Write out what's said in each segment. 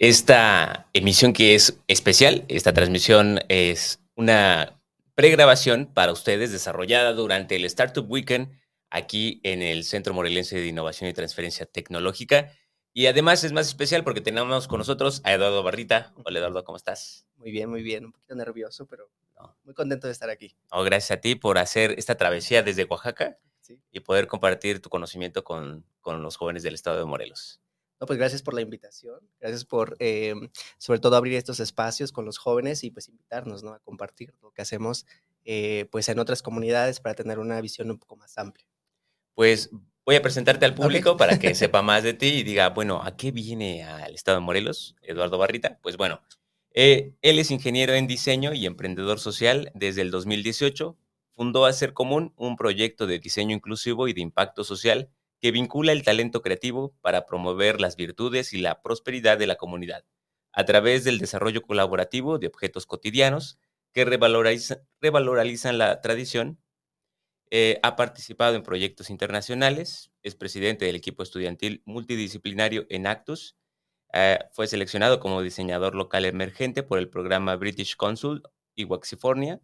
Esta emisión que es especial, esta transmisión es una pregrabación para ustedes desarrollada durante el Startup Weekend aquí en el Centro Morelense de Innovación y Transferencia Tecnológica. Y además es más especial porque tenemos con nosotros a Eduardo Barrita. Hola Eduardo, ¿cómo estás? Muy bien, muy bien. Un poquito nervioso, pero No. muy contento de estar aquí. Oh, gracias a ti por hacer esta travesía desde Oaxaca Sí. y poder compartir tu conocimiento con, con los jóvenes del estado de Morelos. No, pues gracias por la invitación. Gracias por, eh, sobre todo, abrir estos espacios con los jóvenes y pues invitarnos ¿no? a compartir lo que hacemos eh, pues en otras comunidades para tener una visión un poco más amplia. Pues voy a presentarte al público para que sepa más de ti y diga, bueno, ¿a qué viene al estado de Morelos, Eduardo Barrita? Pues bueno, eh, él es ingeniero en diseño y emprendedor social desde el 2018. Fundó Hacer Común, un proyecto de diseño inclusivo y de impacto social que vincula el talento creativo para promover las virtudes y la prosperidad de la comunidad a través del desarrollo colaborativo de objetos cotidianos que revaloriza- revalorizan la tradición eh, ha participado en proyectos internacionales, es presidente del equipo estudiantil multidisciplinario en Actus, eh, fue seleccionado como diseñador local emergente por el programa British Consul y Waxifornia,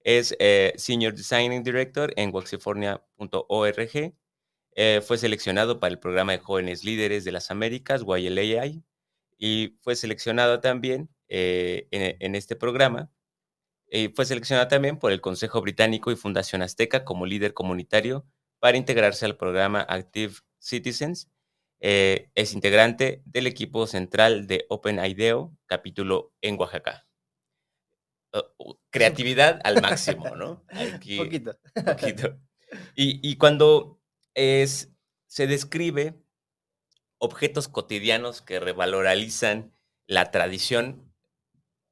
es eh, Senior Designing Director en waxifornia.org, eh, fue seleccionado para el programa de jóvenes líderes de las Américas, YLAI, y fue seleccionado también eh, en- en este programa eh, fue seleccionada también por el Consejo Británico y Fundación Azteca como líder comunitario para integrarse al programa Active Citizens. Eh, es integrante del equipo central de Open IDEO, capítulo en Oaxaca. Uh, creatividad al máximo, ¿no? Aquí, Un poquito. poquito. Y, y cuando es, se describe objetos cotidianos que revalorizan la tradición,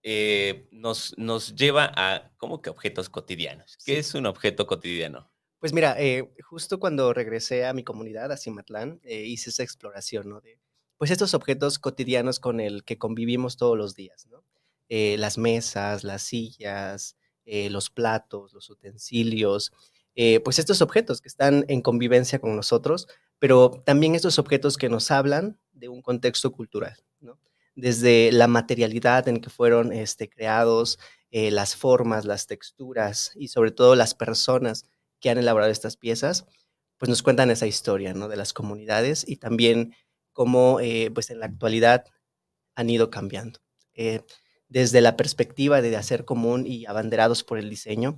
eh, nos, nos lleva a, ¿cómo que objetos cotidianos? ¿Qué Sí. es un objeto cotidiano? Pues mira, eh, justo cuando regresé a mi comunidad, a Cimatlán, eh, hice esa exploración, ¿no? De, pues estos objetos cotidianos con el que convivimos todos los días, ¿no? Las mesas, las sillas, los platos, los utensilios, eh, pues estos objetos que están en convivencia con nosotros, pero también estos objetos que nos hablan de un contexto cultural, ¿no? Desde la materialidad en que fueron este, creados, eh, las formas, las texturas y sobre todo las personas que han elaborado estas piezas, pues nos cuentan esa historia, ¿no? De las comunidades y también cómo, eh, pues en la actualidad han ido cambiando. Desde la perspectiva de hacer común y abanderados por el diseño,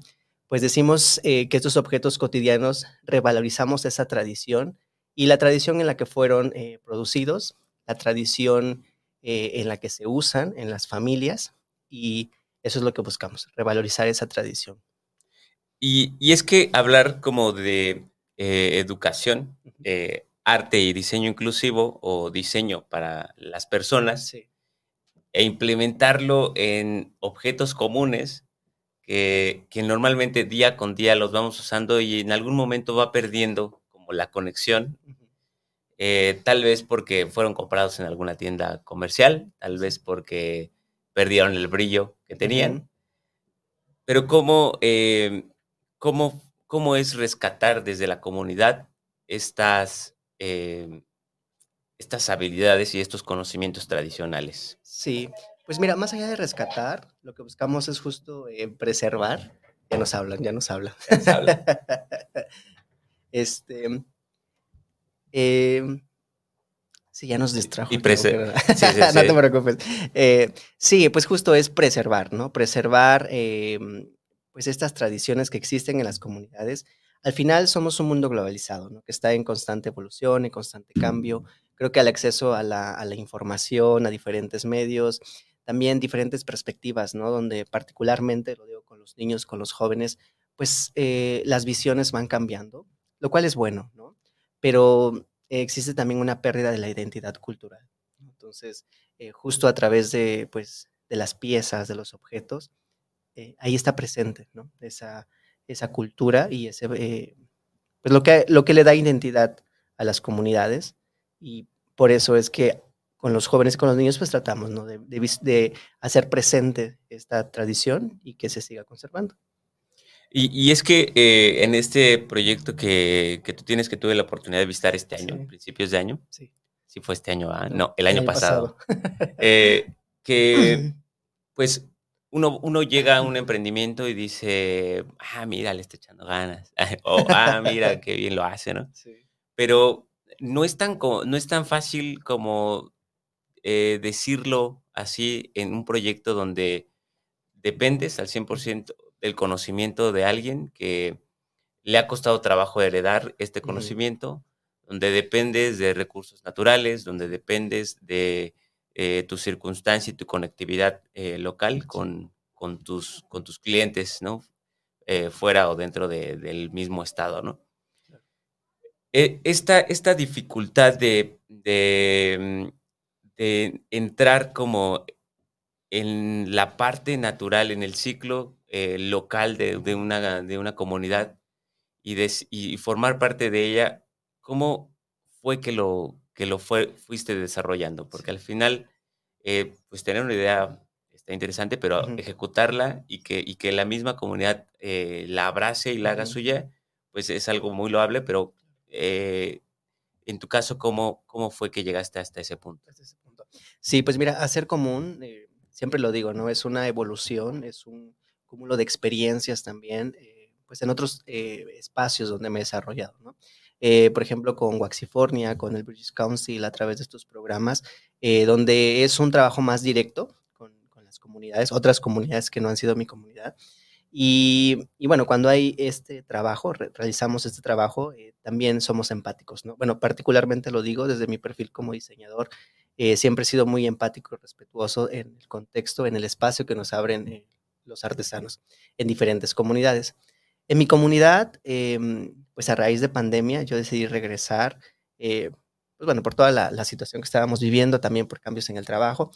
pues decimos eh, que estos objetos cotidianos revalorizamos esa tradición y la tradición en la que fueron eh, producidos, la tradición eh, en la que se usan en las familias y eso es lo que buscamos, revalorizar esa tradición. Y, y es que hablar como de educación, arte y diseño inclusivo o diseño para las personas Sí. e implementarlo en objetos comunes que, que normalmente día con día los vamos usando y en algún momento va perdiendo como la conexión. Eh, tal vez porque fueron comprados en alguna tienda comercial, tal vez porque perdieron el brillo que tenían. Pero ¿cómo, eh, cómo, cómo es rescatar desde la comunidad estas, eh, estas habilidades y estos conocimientos tradicionales? Sí, pues mira, más allá de rescatar, lo que buscamos es justo eh, preservar. Ya nos hablan, ya nos hablan. Ya nos hablan. este. em, sí, ya nos distrajo. y sí, sí, no te preocupes. Eh, sí, pues justo es preservar, ¿no? Preservar em, pues estas tradiciones que existen en las comunidades. Al final somos un mundo globalizado, ¿no? Que está en constante evolución, en constante cambio. Creo que al acceso a la, a la información, a diferentes medios, también diferentes perspectivas, ¿no? Donde particularmente, lo digo con los niños, con los jóvenes, pues eh, las visiones van cambiando, lo cual es bueno, ¿no? Pero existe también una pérdida de la identidad cultural. Entonces, eh, justo a través de, pues, de las piezas, de los objetos, eh, ahí está presente, ¿no? Esa, esa cultura y ese, pues lo que, lo que le da identidad a las comunidades y por eso es que con los jóvenes y con los niños pues tratamos ¿no? de, de, hacer presente esta tradición y que se siga conservando. Y, es que eh, en este proyecto que, que, tú tienes, que tuve la oportunidad de visitar este año, principios de año, sí. sí fue este año, ¿ah? no, el año, pasado, eh, que pues uno, uno llega a un emprendimiento y dice, ah, mira, le está echando ganas, o ah, mira, qué bien lo hace, ¿no? Sí. Pero no es tan, no es tan fácil como eh, decirlo así en un proyecto donde dependes al 100% del conocimiento de alguien que le ha costado trabajo heredar este conocimiento, donde dependes de recursos naturales, donde dependes de eh, tu circunstancia y tu conectividad eh, local con, con, tus, con tus clientes, ¿no? fuera o dentro del mismo estado, ¿no? esta, esta dificultad de, de mm, de entrar como en la parte natural, en el ciclo eh, local de, una, de una comunidad y, y formar parte de ella, ¿cómo fue que lo, que lo fue, fuiste desarrollando? Porque al final, eh, pues tener una idea está interesante, pero ejecutarla y que, y que la misma comunidad eh, la abrace y la haga suya, pues es algo muy loable, pero en tu caso, ¿cómo, cómo fue que llegaste hasta ese punto? Sí, pues mira, hacer común, eh, siempre lo digo, ¿no? Es una evolución, es un cúmulo de experiencias también, eh, pues en otros eh, espacios donde me he desarrollado, ¿no? por ejemplo, con Waxifornia, con el British Council, a través de estos programas, donde es un trabajo más directo con, con, las comunidades, otras comunidades que no han sido mi comunidad. Y, y bueno, cuando hay este trabajo, realizamos este trabajo, también somos empáticos, ¿no? Bueno, particularmente lo digo desde mi perfil como diseñador, eh, siempre he sido muy empático y respetuoso en el contexto, en el espacio que nos abren eh, los artesanos en diferentes comunidades. En mi comunidad, em, pues a raíz de pandemia, yo decidí regresar, eh, pues bueno, por toda la, situación que estábamos viviendo, también por cambios en el trabajo.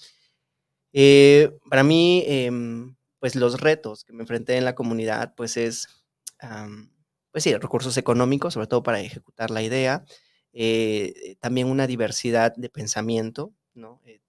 para mí, em, pues los retos que me enfrenté en la comunidad, pues es, pues sí, recursos económicos, sobre todo para ejecutar la idea, eh, también una diversidad de pensamiento, ¿no? Eh,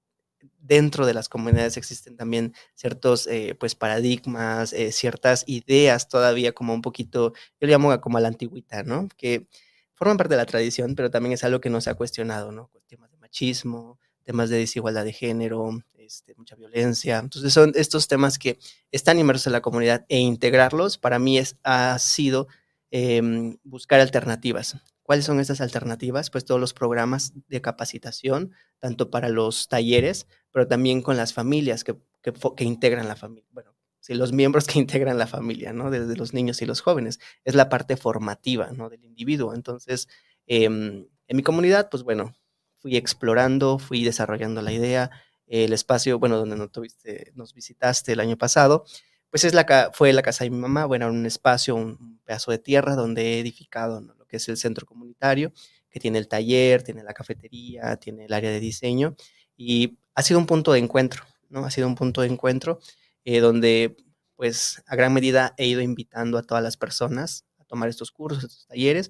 dentro de las comunidades existen también ciertos eh, pues paradigmas, ciertas ideas todavía como un poquito, yo le llamo como a la antigüita, ¿no? Que forman parte de la tradición, pero también es algo que no se ha cuestionado, ¿no? Temas de machismo, temas de desigualdad de género, este, mucha violencia. Entonces son estos temas que están inmersos en la comunidad e integrarlos para mí es, ha sido em, buscar alternativas. ¿Cuáles son esas alternativas? Pues todos los programas de capacitación, tanto para los talleres, pero también con las familias que, que, integran la familia. Bueno, sí, los miembros que integran la familia, ¿no? Desde los niños y los jóvenes. Es la parte formativa, ¿no? Del individuo. Entonces, em, en mi comunidad, pues bueno, fui explorando, fui desarrollando la idea. El espacio, bueno, donde nos, tuviste, nos visitaste el año pasado, pues es la, fue la casa de mi mamá, bueno, un espacio, un pedazo de tierra donde he edificado lo que es el centro comunitario, que tiene el taller, tiene la cafetería, tiene el área de diseño, y ha sido un punto de encuentro, ¿no? Ha sido un punto de encuentro eh, donde, pues, a gran medida he ido invitando a todas las personas a tomar estos cursos, estos talleres,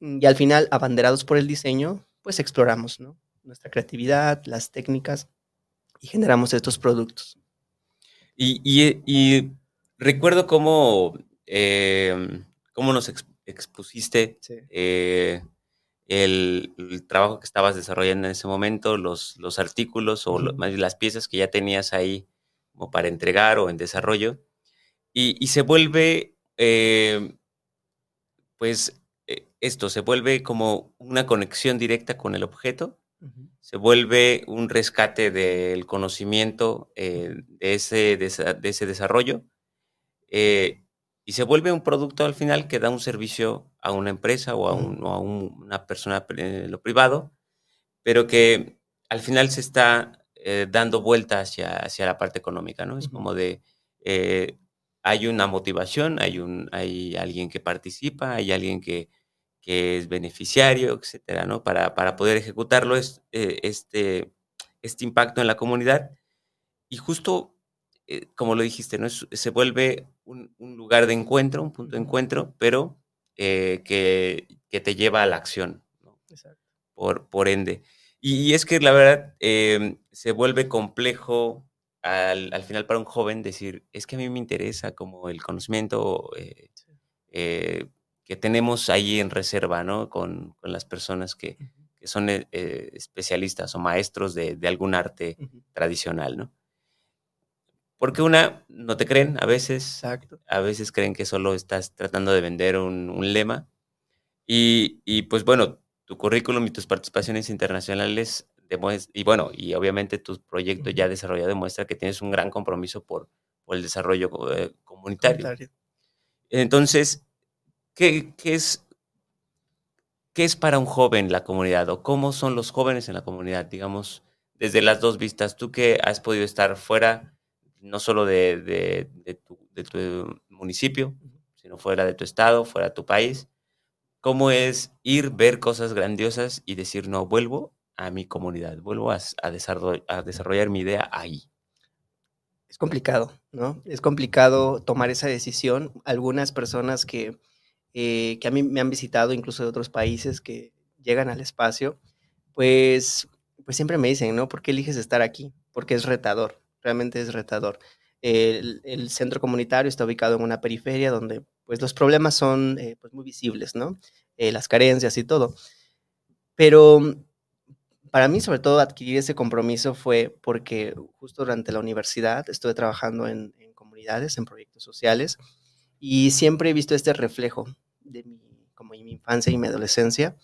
y al final, abanderados por el diseño, pues exploramos, ¿no? Nuestra creatividad, las técnicas, y generamos estos productos. Y, recuerdo cómo, em, cómo nos expusiste eh, el, trabajo que estabas desarrollando en ese momento, los, los artículos o las piezas que ya tenías ahí como para entregar o en desarrollo. Y, se vuelve, em, pues, eh, esto, se vuelve como una conexión directa con el objeto se vuelve un rescate del conocimiento eh, de, ese, de, ese, desarrollo eh, y se vuelve un producto al final que da un servicio a una empresa o a, una persona en lo privado, pero que al final se está eh, dando vuelta hacia, hacia la parte económica, ¿no? Es como de, hay una motivación, hay, un, hay alguien que participa, hay alguien que que es beneficiario, etcétera, ¿no? Para, para poder ejecutarlo, es, eh, este, este impacto en la comunidad. y justo, eh, como lo dijiste, ¿no? se vuelve un, lugar de encuentro, un punto de encuentro, pero eh, que, te lleva a la acción, Por, por ende. Y, es que la verdad em, se vuelve complejo al, al, final para un joven decir, es que a mí me interesa como el conocimiento eh, que tenemos ahí en reserva, ¿no? Con, con las personas que, que son especialistas o maestros de, de algún arte tradicional, ¿no? Porque una, no te creen a veces. A veces creen que solo estás tratando de vender un, lema. Y, pues bueno, tu currículum y tus participaciones internacionales y bueno, y obviamente tu proyecto ya desarrollado demuestra que tienes un gran compromiso por, el desarrollo eh, comunitario. Entonces, ¿qué, es, ¿qué es para un joven la comunidad o cómo son los jóvenes en la comunidad? Digamos, desde las dos vistas, tú que has podido estar fuera no solo de, tu, municipio, sino fuera de tu estado, fuera de tu país. ¿Cómo es ir, ver cosas grandiosas y decir, no, vuelvo a mi comunidad, vuelvo a, desarrollar, mi idea ahí? Es complicado, ¿no? Es complicado tomar esa decisión. Algunas personas que, eh, que a mí me han visitado, incluso de otros países, que llegan al espacio, pues, pues siempre me dicen, ¿no? ¿Por qué eliges estar aquí? Porque es retador realmente es retador. El, centro comunitario está ubicado en una periferia donde pues los problemas son eh, pues, muy visibles, ¿no? Eh, las carencias y todo. Pero para mí, sobre todo, adquirir ese compromiso fue porque justo durante la universidad estuve trabajando en, comunidades, en proyectos sociales, y siempre he visto este reflejo de como mi infancia y mi adolescencia,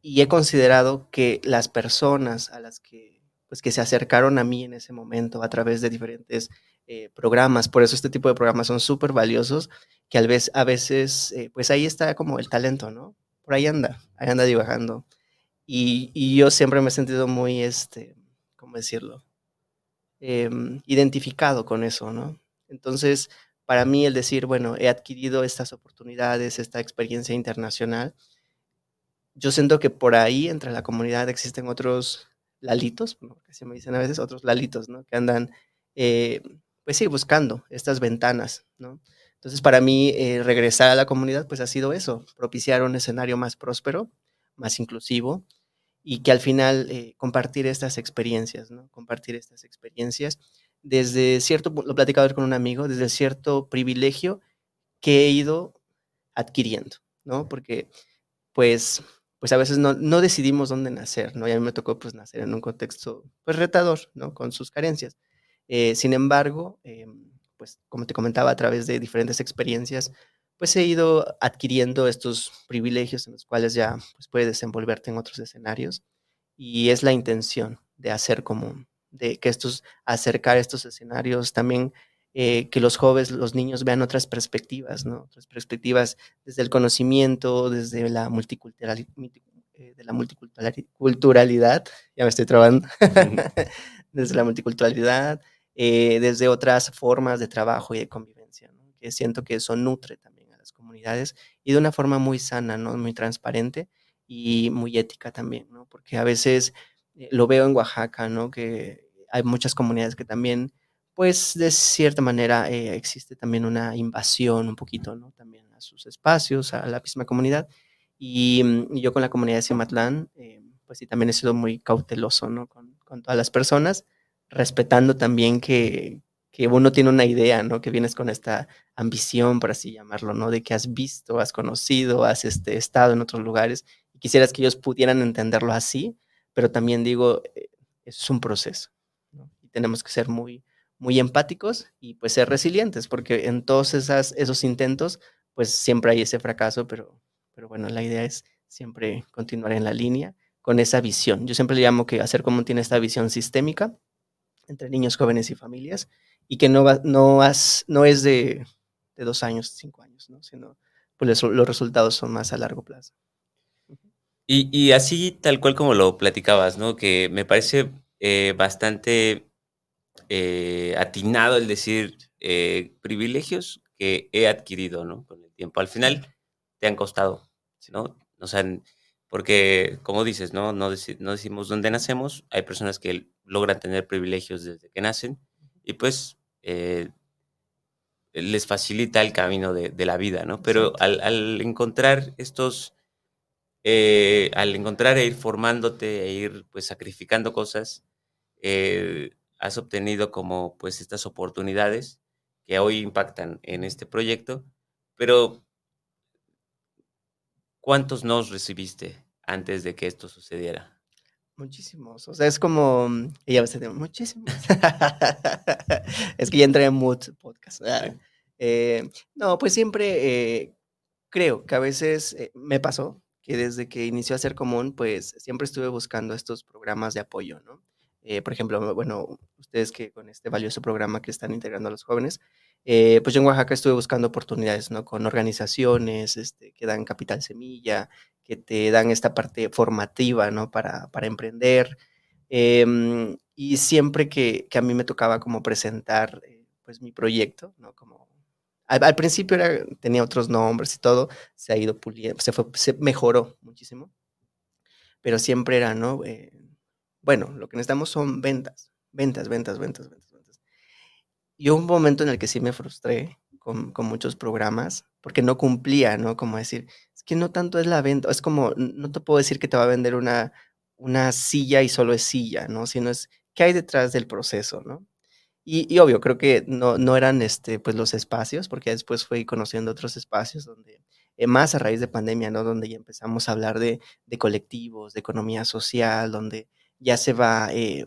y he considerado que las personas a las que pues que se acercaron a mí en ese momento a través de diferentes eh, programas. Por eso este tipo de programas son súper valiosos, que a veces, a veces pues ahí está como el talento, ¿no? Por ahí anda, ahí anda dibujando. Y, yo siempre me he sentido muy, este, ¿cómo decirlo? Em, identificado con eso, ¿no? Entonces, para mí el decir, bueno, he adquirido estas oportunidades, esta experiencia internacional, yo siento que por ahí entre la comunidad existen otros lalitos, que se me dicen a veces otros lalitos, ¿no? Que andan, eh, pues sí, buscando estas ventanas, ¿no? Entonces, para mí, eh, regresar a la comunidad, pues ha sido eso, propiciar un escenario más próspero, más inclusivo, y que al final eh, compartir estas experiencias, ¿no? Compartir estas experiencias desde cierto, lo he platicado con un amigo, desde cierto privilegio que he ido adquiriendo, ¿no? Porque, pues, pues a veces no, no, decidimos dónde nacer, ¿no? Y a mí me tocó pues nacer en un contexto pues retador, ¿no? Con sus carencias. Eh, sin embargo, em, pues como te comentaba, a través de diferentes experiencias, pues he ido adquiriendo estos privilegios en los cuales ya pues puedes desenvolverte en otros escenarios y es la intención de hacer como, de que estos, acercar estos escenarios también eh, que los jóvenes, los niños vean otras perspectivas, ¿no? Otras perspectivas desde el conocimiento, desde la multiculturalidad, eh, ya me estoy trabando, desde la multiculturalidad, eh, desde otras formas de trabajo y de convivencia, ¿no? que siento que eso nutre también a las comunidades y de una forma muy sana, ¿no? muy transparente y muy ética también, ¿no? porque a veces lo veo en Oaxaca, ¿no? que hay muchas comunidades que también pues de cierta manera eh, existe también una invasión un poquito, ¿no? También a sus espacios, a la misma comunidad. Y, mm, yo con la comunidad de Cimatlán, eh, pues sí, también he sido muy cauteloso, ¿no? Con, con todas las personas, respetando también que, que, uno tiene una idea, ¿no? Que vienes con esta ambición, por así llamarlo, ¿no? De que has visto, has conocido, has este, estado en otros lugares y quisieras que ellos pudieran entenderlo así, pero también digo, eh, es un proceso, ¿no? Y tenemos que ser muy muy empáticos y pues ser resilientes, porque en todos esas, esos intentos, pues siempre hay ese fracaso, pero, pero bueno, la idea es siempre continuar en la línea con esa visión. Yo siempre le llamo que hacer como tiene esta visión sistémica entre niños, jóvenes y familias, y que no, va, no, no es de, de, dos años, cinco años, ¿no? sino pues los resultados son más a largo plazo. Y, y así, tal cual como lo platicabas, ¿no? Que me parece eh, bastante eh, atinado el decir eh, privilegios que he adquirido ¿no? con el tiempo. Al final te han costado, ¿no? O sea, porque como dices, ¿no? No, no decimos dónde nacemos. Hay personas que logran tener privilegios desde que nacen y pues eh, les facilita el camino de, la vida, ¿no? Pero al, encontrar estos, eh, al encontrar e ir formándote e ir pues sacrificando cosas, eh, has obtenido como pues estas oportunidades que hoy impactan en este proyecto, pero ¿cuántos nos recibiste antes de que esto sucediera? Muchísimos. O sea, es como. Ella va a muchísimos. es que ya entré en mood podcast. Eh, no, pues siempre eh, creo que a veces eh, me pasó que desde que inició a ser común, pues siempre estuve buscando estos programas de apoyo, ¿no? Por ejemplo, bueno, ustedes que con este valioso programa que están integrando a los jóvenes, pues yo en Oaxaca estuve buscando oportunidades, ¿no? Con organizaciones este, que dan capital semilla, que te dan esta parte formativa, ¿no? Para, para emprender. Em, y siempre que, que, a mí me tocaba como presentar, eh, pues, mi proyecto, ¿no? Como, al, principio era, tenía otros nombres y todo, se ha ido puliendo, se, fue, se mejoró muchísimo, pero siempre era, ¿no? Eh, bueno, lo que necesitamos son ventas, ventas, ventas, ventas, ventas, ventas. Y hubo un momento en el que sí me frustré con, con muchos programas, porque no cumplía, ¿no? Como decir, que no tanto es la venta, es como, no te puedo decir que te va a vender una, una silla y solo es silla, ¿no? Sino es qué hay detrás del proceso, ¿no? Y, obvio, creo que no, no eran este, pues los espacios, porque después fui conociendo otros espacios donde, eh, más a raíz de pandemia, ¿no? Donde ya empezamos a hablar de, de colectivos, de economía social, donde ya se va, eh,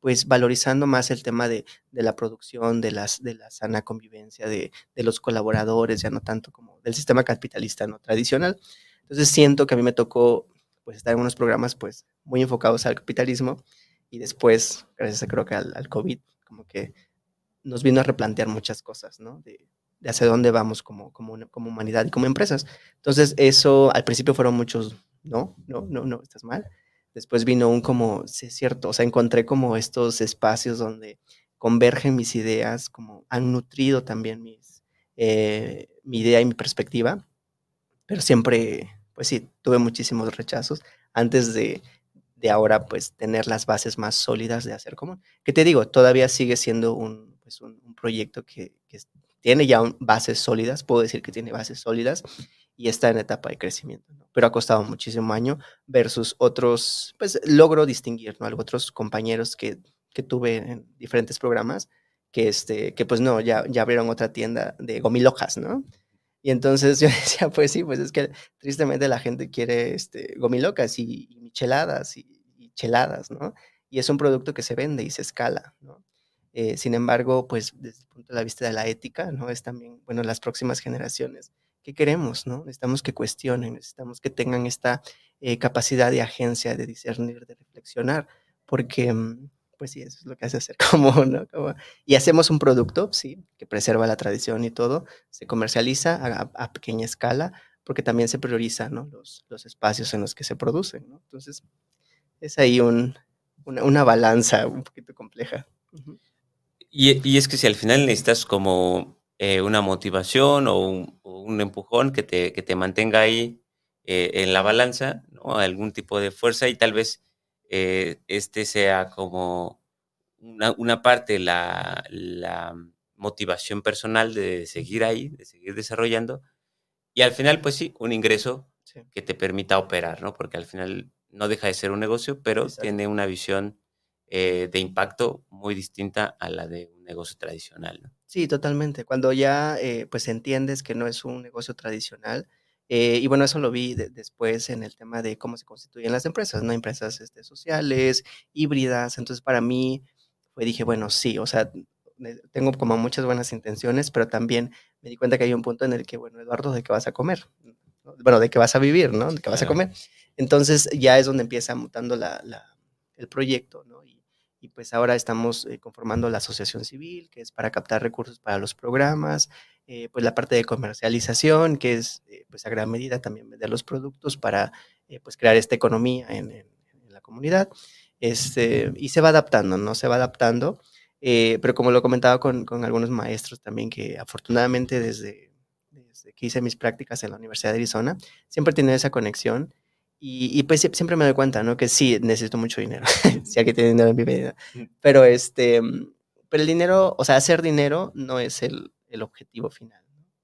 pues, valorizando más el tema de, de, la producción, de, las, de la sana convivencia, de, de los colaboradores, ya no tanto como del sistema capitalista no tradicional. Entonces siento que a mí me tocó pues estar en unos programas pues muy enfocados al capitalismo y después, gracias a, creo que al, COVID, como que nos vino a replantear muchas cosas, ¿no? De, de hacia dónde vamos como, como, como humanidad y como empresas. Entonces eso, al principio fueron muchos, no, no, no, no, estás mal. Después vino un como, sí es cierto, o sea, encontré como estos espacios donde convergen mis ideas, como han nutrido también mis, eh, mi idea y mi perspectiva, pero siempre, pues sí, tuve muchísimos rechazos antes de, de ahora, pues, tener las bases más sólidas de hacer común. Que te digo, todavía sigue siendo un, pues, un, proyecto que, que, tiene ya bases sólidas, puedo decir que tiene bases sólidas y está en etapa de crecimiento, pero ha costado muchísimo año versus otros, pues logro distinguir, ¿no? otros compañeros que, que tuve en diferentes programas que, este, que pues no, ya, ya abrieron otra tienda de gomilocas, ¿no? Y entonces yo decía, pues sí, pues es que tristemente la gente quiere este, gomilocas y, micheladas y, cheladas, ¿no? Y es un producto que se vende y se escala, ¿no? Eh, sin embargo, pues desde el punto de vista de la ética, ¿no? Es también, bueno, las próximas generaciones, ¿qué queremos, no? Necesitamos que cuestionen, necesitamos que tengan esta eh, capacidad de agencia, de discernir, de reflexionar, porque mm, pues sí, eso es lo que hace hacer como, ¿no? y hacemos un producto, sí, que preserva la tradición y todo, se comercializa a, pequeña escala, porque también se prioriza, ¿no? Los, los, espacios en los que se producen, ¿no? Entonces, es ahí un, una, balanza un poquito compleja. y, y, es que si al final necesitas como eh, una motivación o un, un, empujón que te, que te mantenga ahí eh, en la balanza, ¿no? Algún tipo de fuerza y tal vez eh, este sea como una, parte, la, la, motivación personal de seguir ahí, de seguir desarrollando, y al final, pues sí, un ingreso que te permita operar, ¿no? Porque al final no deja de ser un negocio, pero tiene una visión de impacto muy distinta a la de un negocio tradicional. ¿no? Sí, totalmente. Cuando ya eh, pues entiendes que no es un negocio tradicional, eh, y bueno, eso lo vi después en el tema de cómo se constituyen las empresas, ¿no? Empresas este, sociales, híbridas. Entonces, para mí, pues dije, bueno, sí, o sea, tengo como muchas buenas intenciones, pero también me di cuenta que hay un punto en el que, bueno, Eduardo, ¿de qué vas a comer? Bueno, ¿de qué vas a vivir, no? ¿De qué vas a comer? Entonces, ya es donde empieza mutando la, el proyecto, ¿no? Y pues ahora estamos eh, conformando la asociación civil, que es para captar recursos para los programas, eh, pues la parte de comercialización, que es eh, pues a gran medida también vender los productos para pues crear esta economía en, la comunidad, este, y se va adaptando, ¿no? Se va adaptando, pero como lo comentaba con, con, algunos maestros también, que afortunadamente desde, desde que hice mis prácticas en la Universidad de Arizona, siempre tiene esa conexión y, pues siempre me doy cuenta, ¿no? Que sí, necesito mucho dinero. si alguien tiene dinero en mi vida. Pero este, pero el dinero, o sea, hacer dinero no es el, el objetivo final,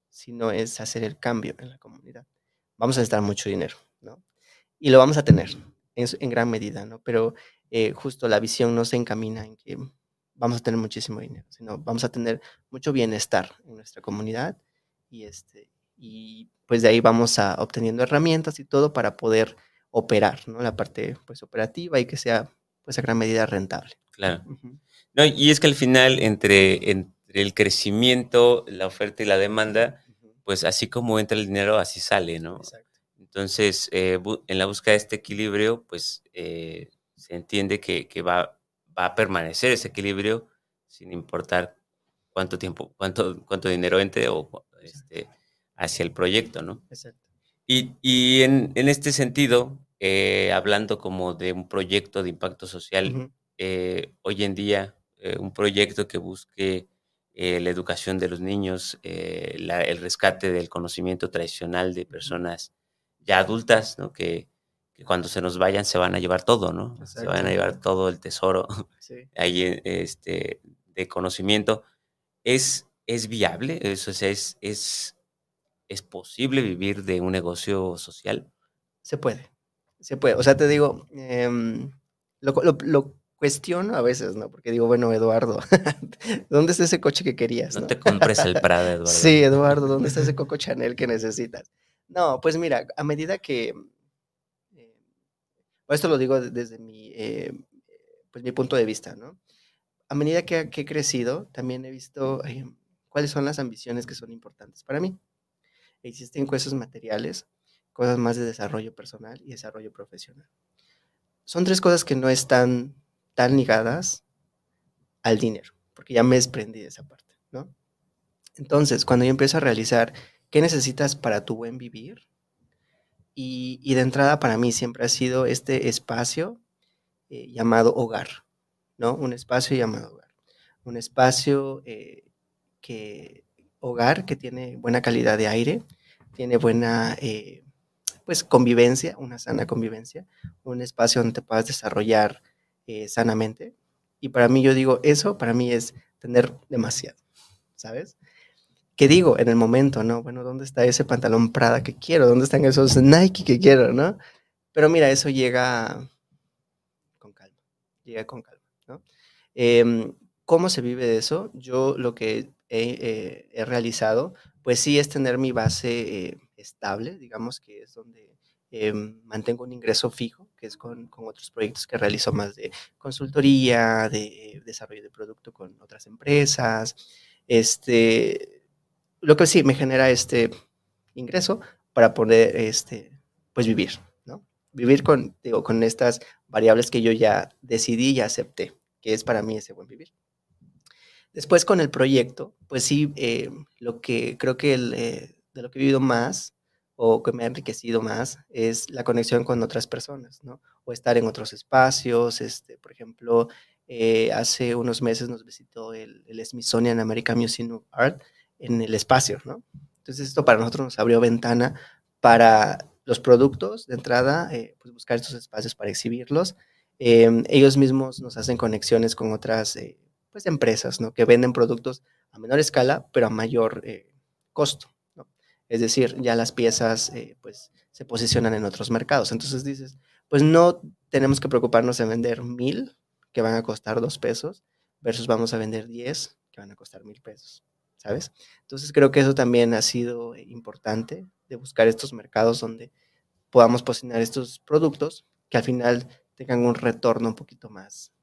sino es hacer el cambio en la comunidad. Vamos a necesitar mucho dinero, ¿no? Y lo vamos a tener en, en gran medida, ¿no? Pero eh, justo la visión no se encamina en que vamos a tener muchísimo dinero, sino vamos a tener mucho bienestar en nuestra comunidad y, este, y pues de ahí vamos a obteniendo herramientas y todo para poder operar, ¿no? La parte pues operativa y que sea pues a gran medida rentable. Claro. no, y es que al final entre, entre el crecimiento, la oferta y la demanda, pues así como entra el dinero, así sale, ¿no? Exacto. Entonces, eh, en la búsqueda de este equilibrio, pues eh, se entiende que, que va, va, a permanecer ese equilibrio sin importar cuánto tiempo, cuánto, cuánto dinero entre o este, hacia el proyecto, ¿no? Exacto. Y, y en, en, este sentido, eh, hablando como de un proyecto de impacto social, hoy en día, un proyecto que busque la educación de los niños, el rescate del conocimiento tradicional de personas ya adultas, ¿no? Que, cuando se nos vayan se van a llevar todo, ¿no? Se van a llevar todo el tesoro ahí eh, este, de conocimiento. ¿Es, es viable? ¿Eso es, es, es, posible vivir de un negocio social? Se puede, se puede. O sea, te digo, em, lo, lo, cuestiono a veces, ¿no? Porque digo, bueno, Eduardo, ¿dónde está ese coche que querías? No, te compres el Prada, Eduardo. Sí, Eduardo, ¿dónde está ese Coco Chanel que necesitas? No, pues mira, a medida que, eh, esto lo digo desde mi, eh, pues mi punto de vista, ¿no? A medida que, he crecido, también he visto cuáles son las ambiciones que son importantes para mí. Existen cosas materiales, cosas más de desarrollo personal y desarrollo profesional. Son tres cosas que no están tan ligadas al dinero, porque ya me desprendí de esa parte, ¿no? Entonces, cuando yo empiezo a realizar ¿Qué necesitas para tu buen vivir? Y, de entrada para mí siempre ha sido este espacio eh, llamado hogar, ¿no? Un espacio llamado hogar. Un espacio eh, que, hogar que tiene buena calidad de aire, tiene buena, eh, pues, convivencia, una sana convivencia, un espacio donde te puedas desarrollar sanamente. Y para mí, yo digo, eso para mí es tener demasiado, ¿sabes? ¿qué digo en el momento, no? Bueno, ¿dónde está ese pantalón Prada que quiero? ¿Dónde están esos Nike que quiero, no? Pero mira, eso llega con calma, llega con calma, ¿no? Em, ¿Cómo se vive de eso? Yo lo que he, eh, realizado, pues sí es tener mi base eh, estable, digamos que es donde em, mantengo un ingreso fijo, que es con, con, otros proyectos que realizo más de consultoría, de desarrollo de producto con otras empresas, este, lo que sí me genera este ingreso para poder este, pues vivir, ¿no? Vivir con, digo, con estas variables que yo ya decidí y acepté, que es para mí ese buen vivir. Después con el proyecto, pues sí, eh, lo que creo que el, eh, de lo que he vivido más o que me ha enriquecido más es la conexión con otras personas, ¿no? O estar en otros espacios, este, por ejemplo, eh, hace unos meses nos visitó el, el Smithsonian American Museum of Art, en el espacio, ¿no? Entonces esto para nosotros nos abrió ventana para los productos de entrada, pues buscar estos espacios para exhibirlos. Em, ellos mismos nos hacen conexiones con otras pues, empresas, ¿no? Que venden productos a menor escala, pero a mayor eh, costo, ¿no? Es decir, ya las piezas pues se posicionan en otros mercados. Entonces dices, pues no tenemos que preocuparnos de vender mil que van a costar dos pesos versus vamos a vender diez que van a costar mil pesos. ¿sabes? Entonces creo que eso también ha sido importante de buscar estos mercados donde podamos posicionar estos productos que al final tengan un retorno un poquito más eh,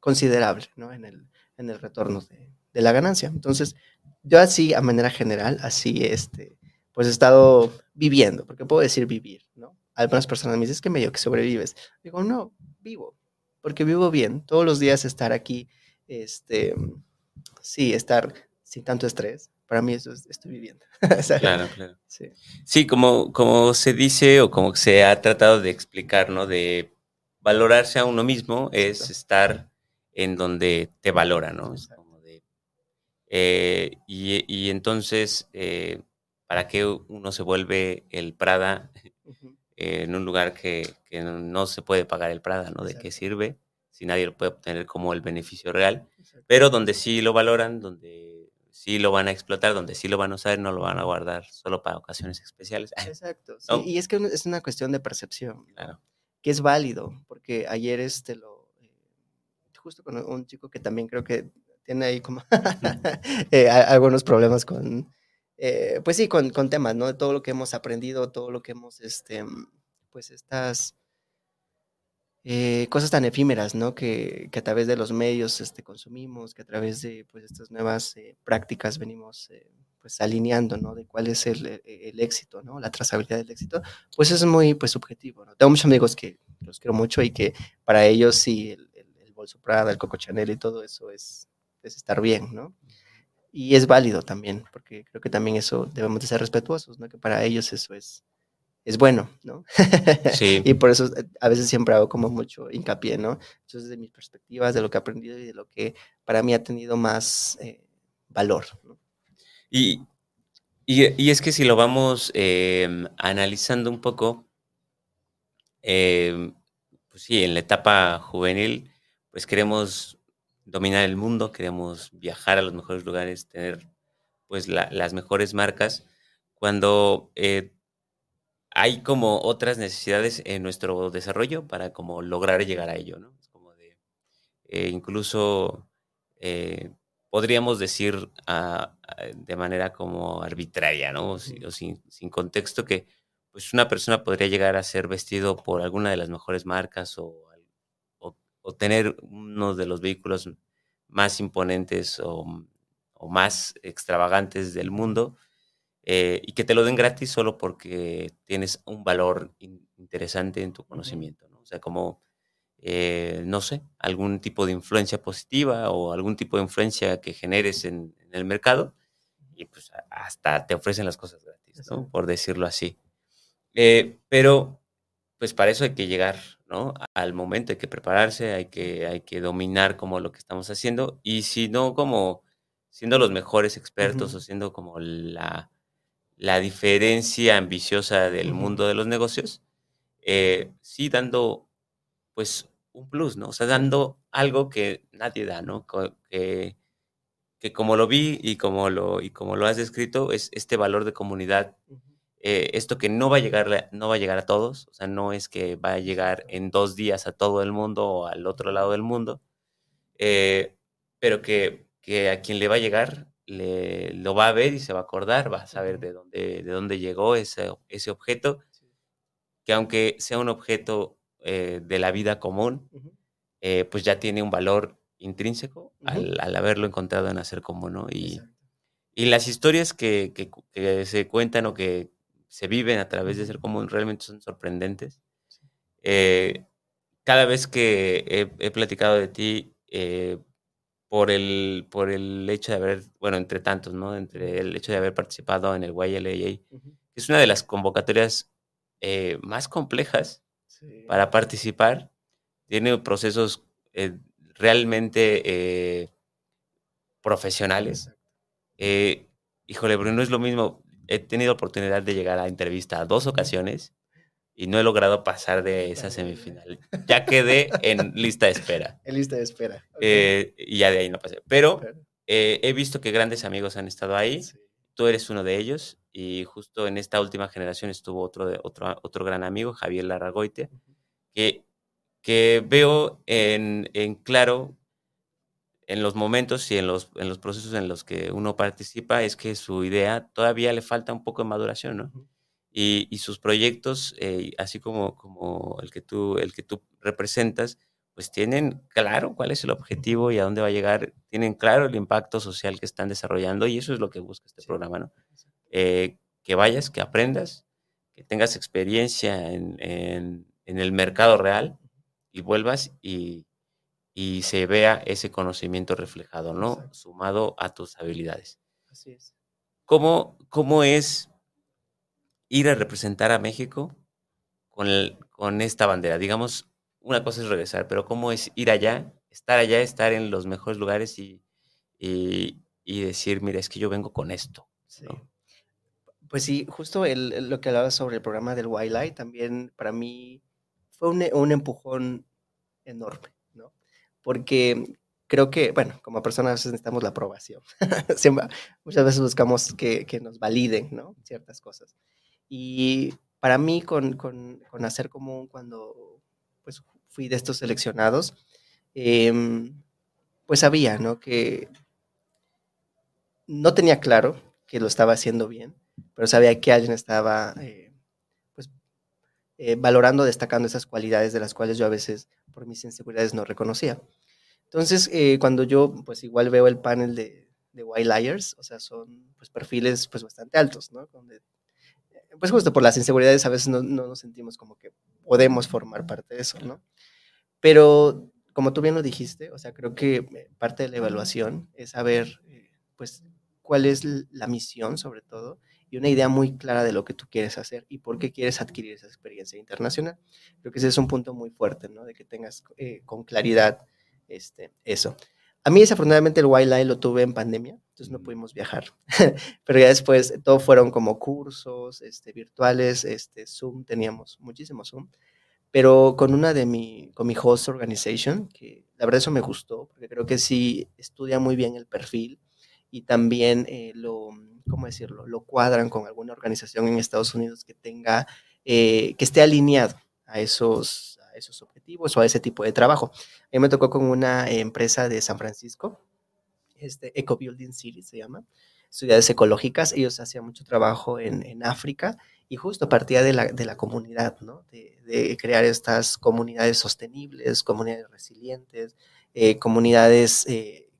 considerable, ¿no? En el, en el retorno de, de, la ganancia. Entonces, yo así, a manera general, así, este, pues he estado viviendo, porque puedo decir vivir, ¿no? Algunas personas me dicen, es que medio que sobrevives. Digo, no, vivo, porque vivo bien. Todos los días estar aquí, este, sí, estar sin tanto estrés. Para mí eso es, estoy viviendo. claro, claro. Sí, sí como, como se dice o como se ha tratado de explicar, ¿no? De valorarse a uno mismo es estar en donde te valora, ¿no? Eh, y, entonces, eh, ¿para qué uno se vuelve el Prada? en un lugar que, que no se puede pagar el Prada, ¿no? ¿De qué sirve? Si nadie lo puede obtener como el beneficio real, pero donde sí lo valoran, donde sí lo van a explotar, donde sí lo van a usar, no lo van a guardar solo para ocasiones especiales. Exacto. Y es que es una cuestión de percepción. Claro. Que es válido, porque ayer este lo. Justo con un chico que también creo que tiene ahí como eh, algunos problemas con. Eh, pues sí, con, con, temas, ¿no? Todo lo que hemos aprendido, todo lo que hemos, este, pues estas eh, cosas tan efímeras, ¿no? Que, que, a través de los medios este, consumimos, que a través de pues, estas nuevas eh, prácticas venimos pues, alineando, ¿no? De cuál es el, el, éxito, ¿no? La trazabilidad del éxito, pues es muy pues, subjetivo, ¿no? Tengo muchos amigos que los quiero mucho y que para ellos sí, el, bolso Prada, el Coco Chanel y todo eso es, es estar bien, ¿no? Y es válido también, porque creo que también eso debemos de ser respetuosos, ¿no? Que para ellos eso es, es bueno, ¿no? Sí. y por eso eh, a veces siempre hago como mucho hincapié, ¿no? Entonces, de mis perspectivas, de lo que he aprendido y de lo que para mí ha tenido más eh, valor. ¿no? Y, y, es que si lo vamos em, analizando un poco, em, pues sí, en la etapa juvenil, pues queremos dominar el mundo, queremos viajar a los mejores lugares, tener pues las mejores marcas, cuando eh, hay como otras necesidades en nuestro desarrollo para como lograr llegar a ello, ¿no? Como de, eh, incluso eh, podríamos decir ah, ah, de manera como arbitraria, ¿no? O, sin, contexto que pues una persona podría llegar a ser vestido por alguna de las mejores marcas o, o, tener uno de los vehículos más imponentes o, o más extravagantes del mundo, eh, y que te lo den gratis solo porque tienes un valor interesante en tu conocimiento, ¿no? O sea, como, eh, no sé, algún tipo de influencia positiva o algún tipo de influencia que generes en, el mercado y pues hasta te ofrecen las cosas gratis, ¿no? Por decirlo así. Eh, pero, pues para eso hay que llegar, ¿no? Al momento hay que prepararse, hay que, hay que dominar como lo que estamos haciendo y si no como siendo los mejores expertos o siendo como la la diferencia ambiciosa del mundo de los negocios, eh, sí dando pues un plus, ¿no? O sea, dando algo que nadie da, ¿no? Que, que como lo vi y como lo, y como lo has descrito, es este valor de comunidad, eh, esto que no va, a llegar, no va a llegar a todos, o sea, no es que va a llegar en dos días a todo el mundo o al otro lado del mundo, eh, pero que, que a quien le va a llegar le, lo va a ver y se va a acordar, va a saber de dónde, de dónde llegó ese, ese objeto, que aunque sea un objeto eh, de la vida común, pues ya tiene un valor intrínseco al, haberlo encontrado en hacer común, ¿no? Y, y las historias que, que, se cuentan o que se viven a través de ser común realmente son sorprendentes. Eh, cada vez que he, he platicado de ti, por el, por el hecho de haber, bueno, entre tantos, ¿no? Entre el hecho de haber participado en el YLAA, que es una de las convocatorias eh, más complejas para participar. Tiene procesos eh, realmente eh, profesionales. híjole, pero no es lo mismo. He tenido oportunidad de llegar a entrevista a dos ocasiones y no he logrado pasar de esa semifinal. Ya quedé en lista de espera. En lista de espera. Eh, y ya de ahí no pasé. Pero eh, he visto que grandes amigos han estado ahí. Tú eres uno de ellos. Y justo en esta última generación estuvo otro, otro, otro gran amigo, Javier Larragoite, que, que veo en, en, claro en los momentos y en los, en los procesos en los que uno participa, es que su idea todavía le falta un poco de maduración, ¿no? y, sus proyectos, eh, así como, como el, que tú, el que tú representas, pues tienen claro cuál es el objetivo y a dónde va a llegar, tienen claro el impacto social que están desarrollando y eso es lo que busca este programa, ¿no? Eh, que vayas, que aprendas, que tengas experiencia en, en, el mercado real y vuelvas y, y, se vea ese conocimiento reflejado, ¿no? Sumado a tus habilidades. Así es. ¿Cómo, cómo es ir a representar a México con, con esta bandera. Digamos, una cosa es regresar, pero ¿cómo es ir allá, estar allá, estar en los mejores lugares y, y, decir, mira, es que yo vengo con esto? Pues sí, justo lo que hablaba sobre el programa del Wildlife también para mí fue un, un empujón enorme, ¿no? Porque creo que, bueno, como personas necesitamos la aprobación. muchas veces buscamos que, que, nos validen, ¿no? Ciertas cosas. Y para mí, con, con, con Hacer Común, cuando pues, fui de estos seleccionados, eh, pues sabía, ¿no? Que no tenía claro que lo estaba haciendo bien, pero sabía que alguien estaba eh, pues, eh, valorando, destacando esas cualidades de las cuales yo a veces por mis inseguridades no reconocía. Entonces, eh, cuando yo pues igual veo el panel de, de White Liars, o sea, son pues perfiles pues bastante altos, ¿no? pues justo por las inseguridades a veces no, no nos sentimos como que podemos formar parte de eso, ¿no? Pero como tú bien lo dijiste, o sea, creo que parte de la evaluación es saber, pues, cuál es la misión sobre todo y una idea muy clara de lo que tú quieres hacer y por qué quieres adquirir esa experiencia internacional. Creo que ese es un punto muy fuerte, ¿no? De que tengas eh, con claridad este, eso. A mí desafortunadamente el Wildlife lo tuve en pandemia, entonces no pudimos viajar, pero ya después todo fueron como cursos este, virtuales, este, Zoom, teníamos muchísimo Zoom, pero con una de mi, con mi host organization, que la verdad eso me gustó, porque creo que sí estudia muy bien el perfil, y también eh, lo, ¿cómo decirlo? Lo cuadran con alguna organización en Estados Unidos que tenga, eh, que esté alineado a esos, a esos objetivos o a ese tipo de trabajo. A mí me tocó con una empresa de San Francisco, este Eco Building City se llama, ciudades ecológicas, ellos hacían mucho trabajo en, África y justo partía de la, de la comunidad, ¿no? De, crear estas comunidades sostenibles, comunidades resilientes, eh, comunidades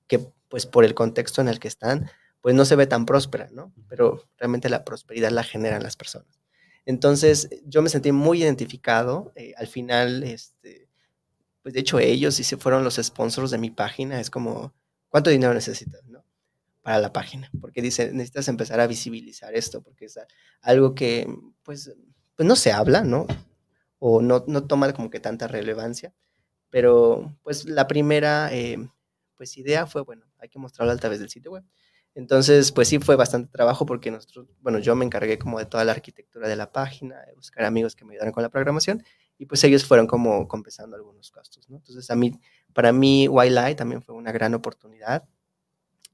que pues por el contexto en el que están, pues no se ve tan próspera, ¿no? Pero realmente la prosperidad la generan las personas. Entonces, yo me sentí muy identificado. Eh, al final, este, pues de hecho ellos sí se fueron los sponsors de mi página. Es como, ¿cuánto dinero necesitas, no? Para la página. Porque dice, necesitas empezar a visibilizar esto, porque es algo que, pues, pues no se habla, ¿no? O no, no toma como que tanta relevancia. Pero, pues, la primera... Eh, pues idea fue, bueno, hay que mostrarlo a través del sitio web. Entonces, pues sí fue bastante trabajo porque nosotros, bueno, yo me encargué como de toda la arquitectura de la página, de buscar amigos que me ayudaran con la programación y pues ellos fueron como compensando algunos gastos, ¿no? Entonces, a mí, para mí, Wildlife también fue una gran oportunidad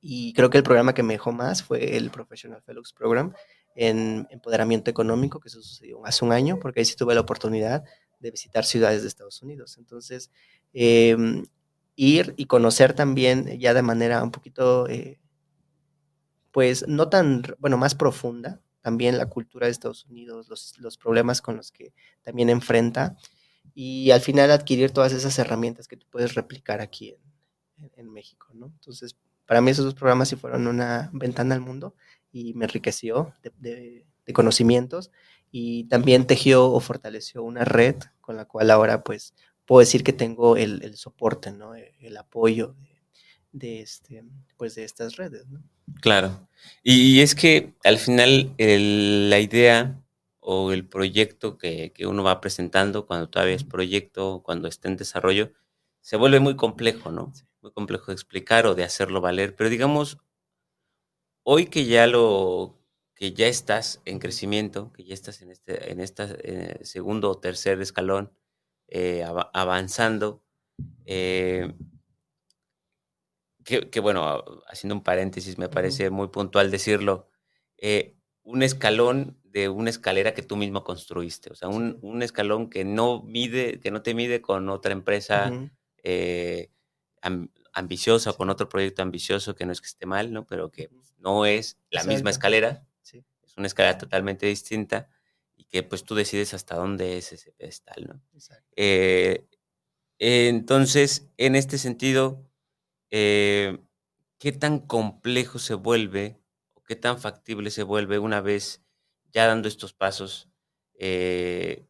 y creo que el programa que me dejó más fue el Professional Fellows Program en empoderamiento económico, que eso sucedió hace un año, porque ahí sí tuve la oportunidad de visitar ciudades de Estados Unidos. Entonces, eh, ir y conocer también ya de manera un poquito, eh, pues no tan, bueno, más profunda, también la cultura de Estados Unidos, los, los, problemas con los que también enfrenta y al final adquirir todas esas herramientas que tú puedes replicar aquí en, México, ¿no? Entonces, para mí esos dos programas sí fueron una ventana al mundo y me enriqueció de, de, conocimientos y también tejió o fortaleció una red con la cual ahora pues puedo decir que tengo el, soporte, ¿no? El, apoyo este, pues de estas redes, ¿no? Claro. Y, es que al final la idea o el proyecto que, uno va presentando cuando todavía es proyecto, cuando está en desarrollo, se vuelve muy complejo, ¿no? Muy complejo de explicar o de hacerlo valer. Pero digamos, hoy que ya lo que ya estás en crecimiento, que ya estás en este en este segundo o tercer escalón, eh, avanzando. Eh, que, bueno, haciendo un paréntesis, me parece muy puntual decirlo, eh, un escalón de una escalera que tú mismo construiste, o sea, un, escalón que no mide, que no te mide con otra empresa ambiciosa, con otro proyecto ambicioso, que no es que esté mal, ¿no? Pero que no es la misma escalera, es una escalera totalmente distinta y que pues tú decides hasta dónde es ese pedestal, ¿no? Eh, entonces, en este sentido, eh, ¿qué tan complejo se vuelve o qué tan factible se vuelve una vez ya dando estos pasos, eh,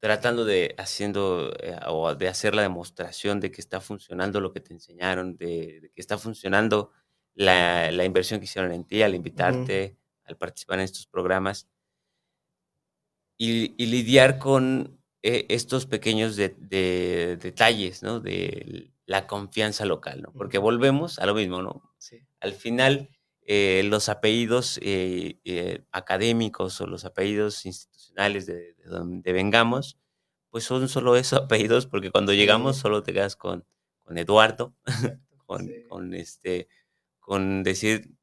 tratando de haciendo o de hacer la demostración de que está funcionando lo que te enseñaron, de, que está funcionando la, la, inversión que hicieron en ti al invitarte, al participar en estos programas? y, lidiar con eh, estos pequeños detalles, ¿no? De la confianza local, ¿no? Porque volvemos a lo mismo, ¿no? Sí. Al final, eh, los apellidos eh, eh, académicos o los apellidos institucionales de, donde vengamos, pues son solo esos apellidos, porque cuando llegamos solo te quedas con, con Eduardo, con, con, este, con decir,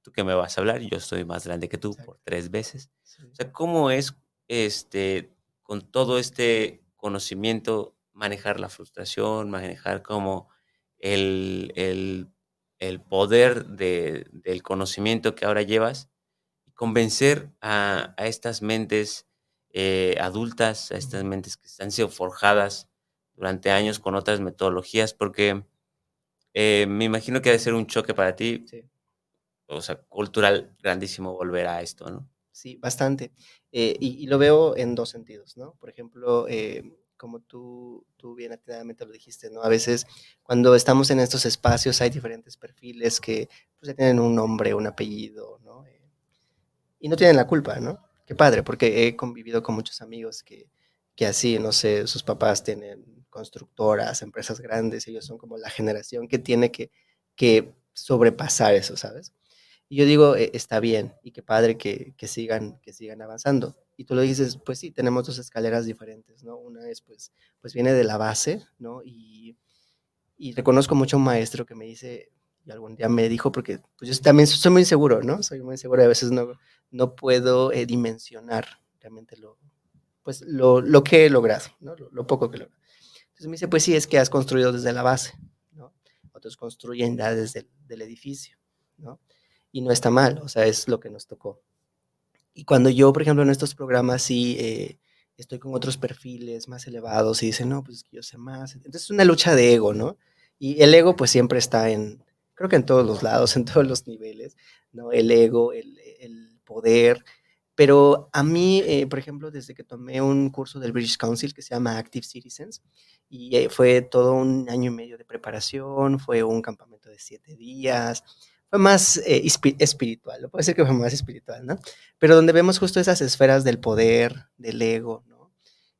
tú que me vas a hablar, yo soy más grande que tú por tres veces. O sea, ¿cómo es este, con todo este conocimiento manejar la frustración, manejar como el, el el poder del conocimiento que ahora llevas y convencer a, estas mentes eh, adultas, a estas mentes que han sido forjadas durante años con otras metodologías, porque eh, me imagino que debe ser un choque para ti, o sea, cultural grandísimo volver a esto, ¿no? Sí, bastante. Eh, y, y, lo veo en dos sentidos, ¿no? Por ejemplo, como tú, tú bien atentamente lo dijiste, ¿no? A veces cuando estamos en estos espacios hay diferentes perfiles que pues, tienen un nombre, un apellido, ¿no? Eh, y no tienen la culpa, ¿no? Qué padre, porque he convivido con muchos amigos que, que así, no sé, sus papás tienen constructoras, empresas grandes, ellos son como la generación que tiene que, que sobrepasar eso, ¿sabes? Y yo digo, e, está bien y qué padre que, que, sigan, que sigan avanzando. Y tú lo dices, pues sí, tenemos dos escaleras diferentes, ¿no? Una es, pues, pues viene de la base, ¿no? Y, y reconozco mucho a un maestro que me dice, y algún día me dijo, porque pues yo también soy muy inseguro, ¿no? Soy muy inseguro, a veces no, no puedo eh, dimensionar realmente lo, pues, lo, lo, que he logrado, ¿no? Lo, poco que he logrado. Entonces me dice, pues sí, es que has construido desde la base, ¿no? Otros construyen ya desde el edificio, ¿no? y no está mal, o sea, es lo que nos tocó. Y cuando yo, por ejemplo, en estos programas sí eh, estoy con otros perfiles más elevados y dicen, no, pues yo sé más. Entonces es una lucha de ego, ¿no? Y el ego pues siempre está en, creo que en todos los lados, en todos los niveles, ¿no? El ego, el, el poder. Pero a mí, eh, por ejemplo, desde que tomé un curso del British Council que se llama Active Citizens, y eh, fue todo un año y medio de preparación, fue un campamento de siete días, fue más eh, espiritual, lo puede ser que fue más espiritual, ¿no? Pero donde vemos justo esas esferas del poder, del ego, ¿no?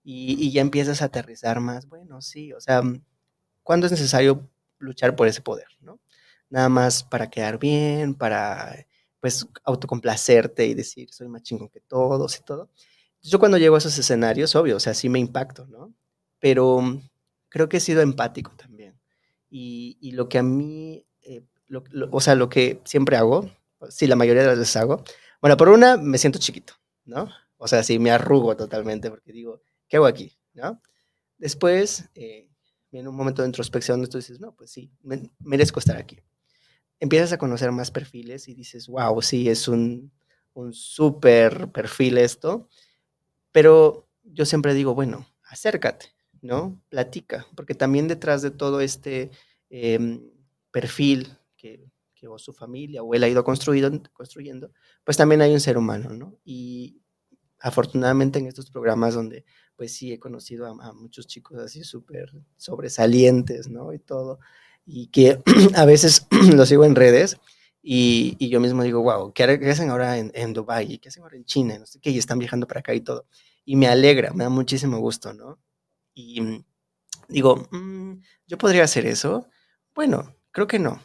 Y, ya empiezas a aterrizar más, bueno, sí, o sea, ¿cuándo es necesario luchar por ese poder, ¿no? Nada más para quedar bien, para, pues, autocomplacerte y decir, soy más chingón que todos y todo. Yo cuando llego a esos escenarios, obvio, o sea, sí me impacto, ¿no? Pero creo que he sido empático también. Y, y lo que a mí eh, o sea, lo que siempre hago, sí, la mayoría de las veces hago, bueno, por una me siento chiquito, ¿no? O sea, sí, me arrugo totalmente porque digo, ¿qué hago aquí? ¿No? Después, eh, en un momento de introspección, tú dices, no, pues sí, merezco estar aquí. Empiezas a conocer más perfiles y dices, wow, sí, es un, un súper perfil esto, pero yo siempre digo, bueno, acércate, ¿no? Platica, porque también detrás de todo este em, perfil que, que o su familia o él ha ido construyendo, construyendo, pues también hay un ser humano, ¿no? Y afortunadamente en estos programas donde pues sí he conocido a, muchos chicos así súper sobresalientes, ¿no? Y todo, y que a veces los sigo en redes y, y, yo mismo digo, wow, ¿qué, hacen ahora en, en Dubái? ¿Qué hacen ahora en China? No sé qué, y están viajando para acá y todo. Y me alegra, me da muchísimo gusto, ¿no? Y digo, mm, ¿yo podría hacer eso? Bueno, creo que no.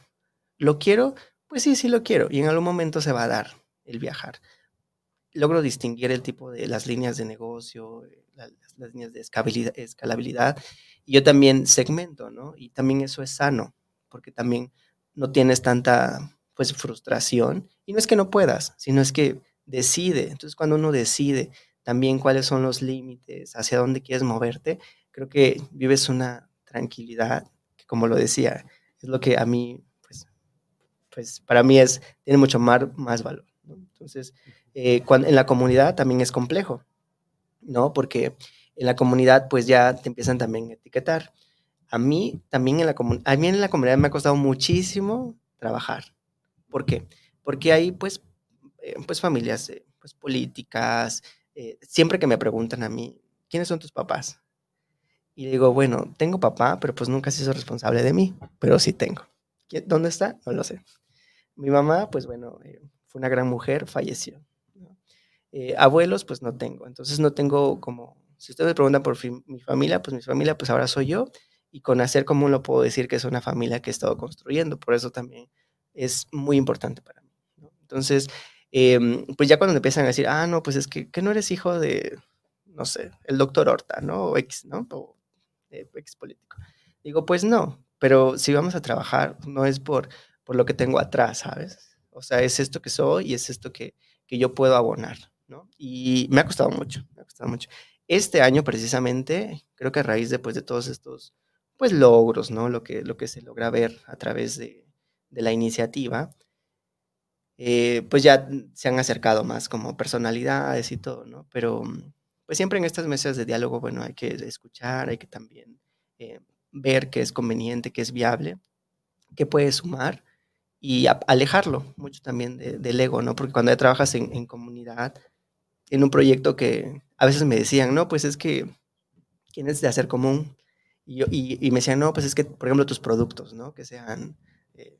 ¿Lo quiero? Pues sí, sí lo quiero. Y en algún momento se va a dar el viajar. Logro distinguir el tipo de las líneas de negocio, eh, las, líneas de escalabilidad, Y yo también segmento, ¿no? Y también eso es sano, porque también no tienes tanta, pues, frustración. Y no es que no puedas, sino es que decide. Entonces, cuando uno decide también cuáles son los límites, hacia dónde quieres moverte, creo que vives una tranquilidad, que como lo decía, es lo que a mí pues para mí es, tiene mucho más, más valor. Entonces, eh, cuando, en la comunidad también es complejo, ¿no? Porque en la comunidad pues ya te empiezan también a etiquetar. A mí también en la, a mí en la comunidad me ha costado muchísimo trabajar. ¿Por qué? Porque hay pues, eh, pues familias eh, pues, políticas, siempre que me preguntan a mí, ¿quiénes son tus papás? Y digo, bueno, tengo papá, pero pues nunca se hizo responsable de mí, pero sí tengo. ¿Dónde está? No lo sé. Mi mamá, pues bueno, eh, fue una gran mujer, falleció. Eh, abuelos, pues no tengo. Entonces no tengo como, si ustedes me preguntan por mi familia, pues mi familia, pues ahora soy yo. Y con hacer común lo puedo decir que es una familia que he estado construyendo. Por eso también es muy importante para mí. Entonces, em, pues ya cuando empiezan a decir, ah, no, pues es que, que no eres hijo de, no sé, el doctor Horta, ¿no? O ex, ¿no? O eh, ex político. Digo, pues no, pero si vamos a trabajar, no es por, por lo que tengo atrás, ¿sabes? O sea, es esto que soy y es esto que, que yo puedo abonar, ¿no? Y me ha costado mucho, me ha costado mucho. Este año precisamente, creo que a raíz de, pues, de todos estos pues, logros, ¿no? Lo que, lo que se logra ver a través de, de la iniciativa, eh, pues ya se han acercado más como personalidades y todo, ¿no? Pero pues siempre en estas mesas de diálogo, bueno, hay que escuchar, hay que también eh, ver qué es conveniente, qué es viable, qué puede sumar y alejarlo mucho también del ego, ¿no? Porque cuando ya trabajas en, comunidad, en un proyecto que a veces me decían, no, pues es que, ¿quién es de hacer común? Y, yo, y, me decían, no, pues es que, por ejemplo, tus productos, ¿no? Que sean eh,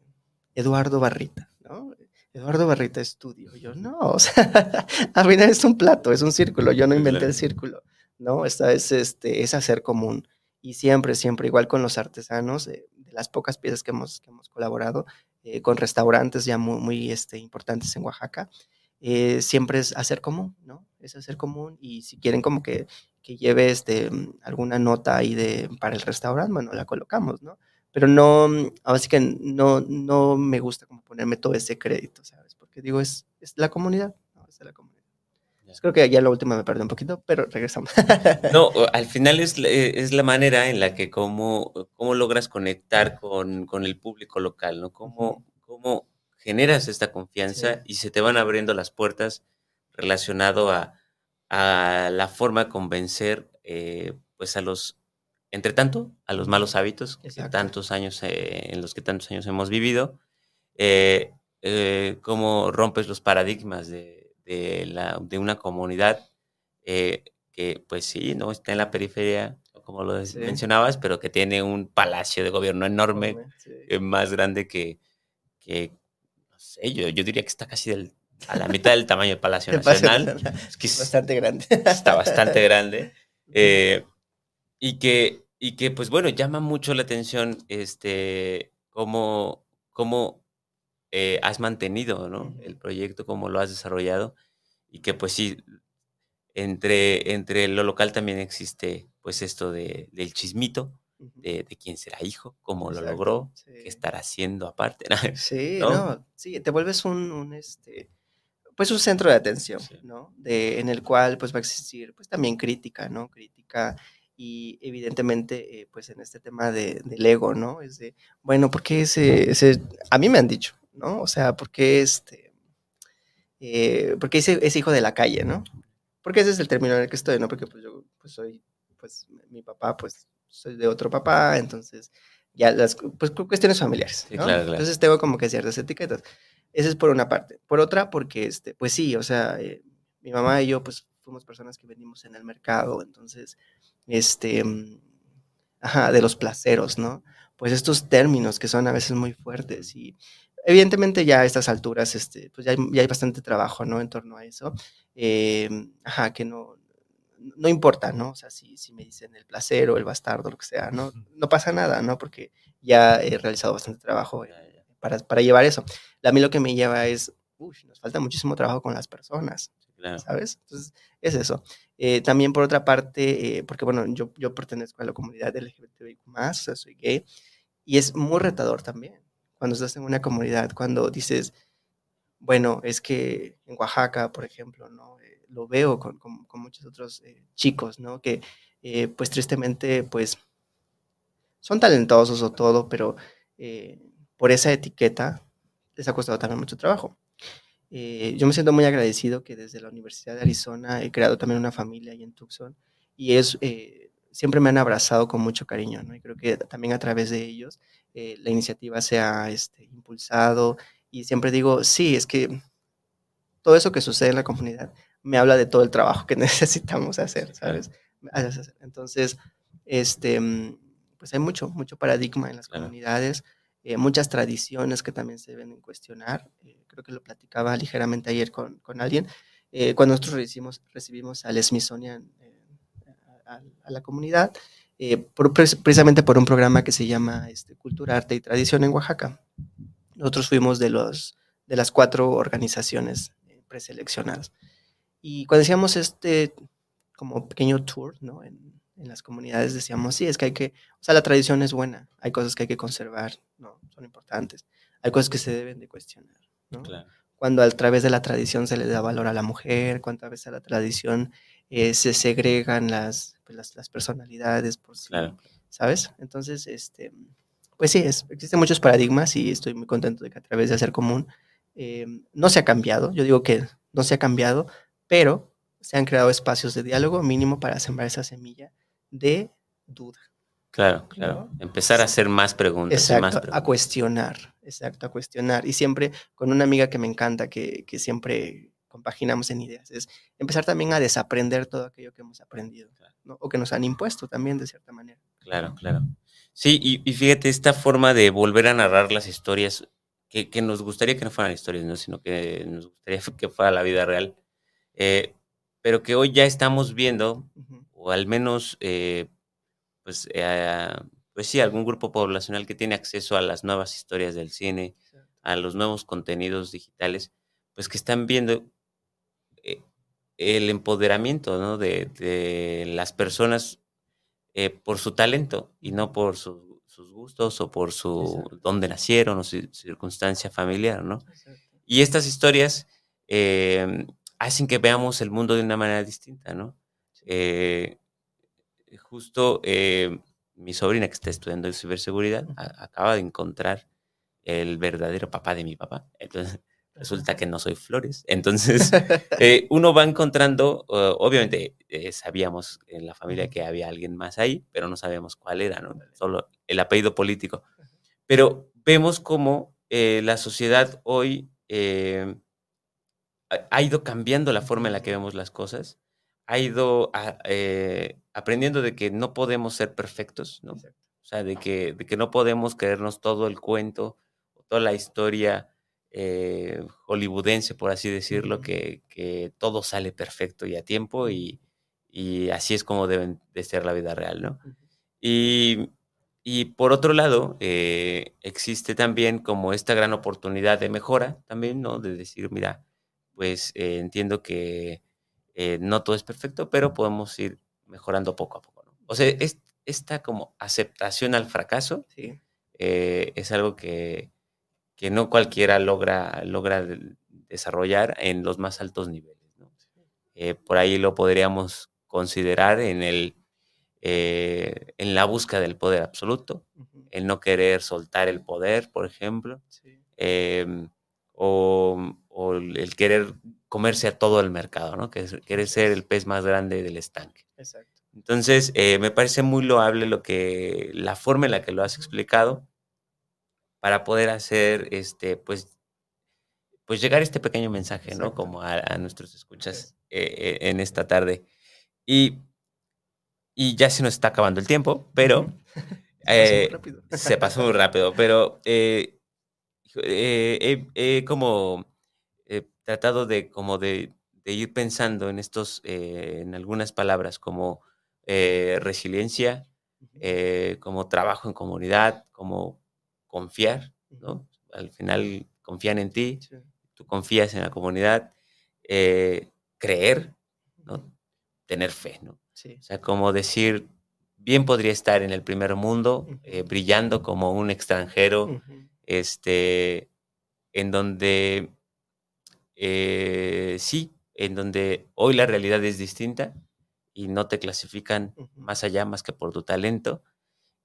Eduardo Barrita, ¿no? Eduardo Barrita Estudio. Yo, no, o sea, al final es un plato, es un círculo, yo no inventé el círculo, ¿no? Esta es, este, es hacer común. Y siempre, siempre, igual con los artesanos, eh, de las pocas piezas que hemos, que hemos colaborado, eh, con restaurantes ya muy, muy este, importantes en Oaxaca, eh, siempre es hacer común, ¿no? Es hacer común y si quieren como que, que lleve este, alguna nota ahí de, para el restaurante, bueno, la colocamos, ¿no? Pero no, así que no, no me gusta como ponerme todo ese crédito, ¿sabes? Porque digo, es, es la comunidad, ¿no? Es la comunidad. Creo que ya la última me perdí un poquito, pero regresamos. no, al final es, eh, es la manera en la que cómo, cómo logras conectar con, con el público local, ¿no? Cómo, cómo generas esta confianza y se te van abriendo las puertas relacionado a, a la forma de convencer eh, pues a los, entre tanto, a los malos hábitos que tantos años, eh, en los que tantos años hemos vivido, cómo rompes los paradigmas de, de, la, de una comunidad eh, que, pues sí, no está en la periferia, como lo mencionabas, pero que tiene un palacio de gobierno enorme, eh, más grande que, que, no sé, yo, yo diría que está casi del, a la mitad del tamaño del Palacio Nacional. Es que bastante grande. Está bastante grande. Eh, y, que, y que, pues bueno, llama mucho la atención este, cómo, cómo eh, has mantenido, ¿no? El proyecto, cómo lo has desarrollado y que pues sí, entre, entre lo local también existe pues esto de, del chismito, de, de, quién será hijo, cómo lo logró, qué estará haciendo aparte. Sí, ¿no? sí, te vuelves un, este, pues un centro de atención, ¿no? De, en el cual pues va a existir pues también crítica, ¿no? Crítica y evidentemente eh, pues en este tema de, del ego, ¿no? Es de, bueno, porque ese, ese, a mí me han dicho, ¿no? O sea, porque este, eh, porque es hijo de la calle, ¿no? Porque ese es el término en el que estoy, ¿no? Porque pues yo pues soy, pues mi papá, pues soy de otro papá, entonces ya las pues, cuestiones familiares, ¿no? Entonces tengo como que ciertas etiquetas. Esa es por una parte. Por otra, porque, este, pues sí, o sea, eh, mi mamá y yo, pues fuimos personas que venimos en el mercado, entonces, este, mm, ajá, de los placeros, ¿no? Pues estos términos que son a veces muy fuertes y Evidentemente ya a estas alturas, este, pues ya hay, bastante trabajo, ¿no? En torno a eso. Eh, ajá, que no, no importa, ¿no? O sea, si, si me dicen el placer o el bastardo, lo que sea, ¿no? No pasa nada, ¿no? Porque ya he realizado bastante trabajo para, para llevar eso. A mí lo que me lleva es, uy, nos falta muchísimo trabajo con las personas, ¿sabes? Entonces, es eso. Eh, también por otra parte, eh, porque bueno, yo, yo pertenezco a la comunidad LGBTI+, o sea, soy gay, y es muy retador también cuando estás en una comunidad, cuando dices, bueno, es que en Oaxaca, por ejemplo, ¿no? Eh, lo veo con, con, muchos otros eh, chicos, ¿no? Que, eh, pues tristemente, pues, son talentosos o todo, pero por esa etiqueta les ha costado también mucho trabajo. yo me siento muy agradecido que desde la Universidad de Arizona he creado también una familia ahí en Tucson y es siempre me han abrazado con mucho cariño, ¿no? Y creo que también a través de ellos eh, la iniciativa se ha este, impulsado y siempre digo, sí, es que todo eso que sucede en la comunidad me habla de todo el trabajo que necesitamos hacer, ¿sabes? Entonces, este, mm, pues hay mucho, mucho paradigma en las comunidades, eh, muchas tradiciones que también se deben cuestionar. Eh, creo que lo platicaba ligeramente ayer con, con alguien. cuando nosotros recibimos, recibimos al Smithsonian a, la comunidad, eh, precisamente por un programa que se llama este, Cultura, Arte y Tradición en Oaxaca. Nosotros fuimos de los, de las cuatro organizaciones eh, preseleccionadas. Y cuando decíamos este como pequeño tour, ¿no? En, las comunidades decíamos, sí, es que hay que, o sea, la tradición es buena, hay cosas que hay que conservar, ¿no? Son importantes, hay cosas que se deben de cuestionar, ¿no? Cuando a través de la tradición se le da valor a la mujer, cuando a veces a la tradición eh, se segregan las, pues, las, personalidades, por ¿sabes? Entonces, este, pues sí, es, existen muchos paradigmas y estoy muy contento de que a través de Hacer Común eh, no se ha cambiado, yo digo que no se ha cambiado, pero se han creado espacios de diálogo mínimo para sembrar esa semilla de duda. Claro, claro. Empezar a hacer más preguntas. Exacto, a cuestionar, exacto, a cuestionar. Y siempre con una amiga que me encanta, que, que, siempre compaginamos en ideas, es empezar también a desaprender todo aquello que hemos aprendido, ¿no? o que nos han impuesto también de cierta manera. Claro, claro. Sí, y, fíjate, esta forma de volver a narrar las historias, que, que, nos gustaría que no fueran historias, ¿no? sino que nos gustaría que fuera la vida real, eh, pero que hoy ya estamos viendo, o al menos, eh, pues, eh, pues sí, algún grupo poblacional que tiene acceso a las nuevas historias del cine, a los nuevos contenidos digitales, pues que están viendo el empoderamiento ¿no? de, de, las personas por su talento y no por sus gustos o por su dónde nacieron o su circunstancia familiar, ¿no? Y estas historias eh, hacen que veamos el mundo de una manera distinta, ¿no? Eh, justo eh, mi sobrina que está estudiando ciberseguridad acaba de encontrar el verdadero papá de mi papá. Entonces, resulta que no soy Flores. Entonces, eh, uno va encontrando, obviamente sabíamos en la familia que había alguien más ahí, pero no sabíamos cuál era, ¿no? Solo el apellido político. Pero vemos cómo la sociedad hoy ha ido cambiando la forma en la que vemos las cosas, ha ido ah, eh, aprendiendo de que no podemos ser perfectos, ¿no? O sea, de que, de que no podemos creernos todo el cuento, toda la historia eh, hollywoodense, por así decirlo, que, que, todo sale perfecto y a tiempo y, y, así es como deben de ser la vida real, ¿no? Y, y por otro lado, eh, existe también como esta gran oportunidad de mejora también, ¿no? De decir, mira, pues eh, entiendo que no todo es perfecto, pero podemos ir mejorando poco a poco. ¿no? O sea, es, esta como aceptación al fracaso sí. Es algo que, que, no cualquiera logra, logra desarrollar en los más altos niveles. ¿no? por ahí lo podríamos considerar en, el, en la búsqueda del poder absoluto, el no querer soltar el poder, por ejemplo. Sí. Em, o, el querer comerse a todo el mercado, ¿no? Que querer ser el pez más grande del estanque. Exacto. Entonces, eh, me parece muy loable lo que, la forma en la que lo has explicado para poder hacer, este, pues, pues llegar este pequeño mensaje, ¿no? Como a, nuestros escuchas eh, eh, en esta tarde. Y, y ya se nos está acabando el tiempo, pero... se, pasó se pasó muy rápido, pero eh, he, como eh, tratado de, como de, ir pensando en estos, eh, en algunas palabras como resiliencia, como trabajo en comunidad, como confiar, ¿no? Al final confían en ti, tú confías en la comunidad, creer, ¿no? Tener fe, ¿no? O sea, como decir, bien podría estar en el primer mundo, brillando como un extranjero, este, en donde eh, sí, en donde hoy la realidad es distinta y no te clasifican más allá más que por tu talento.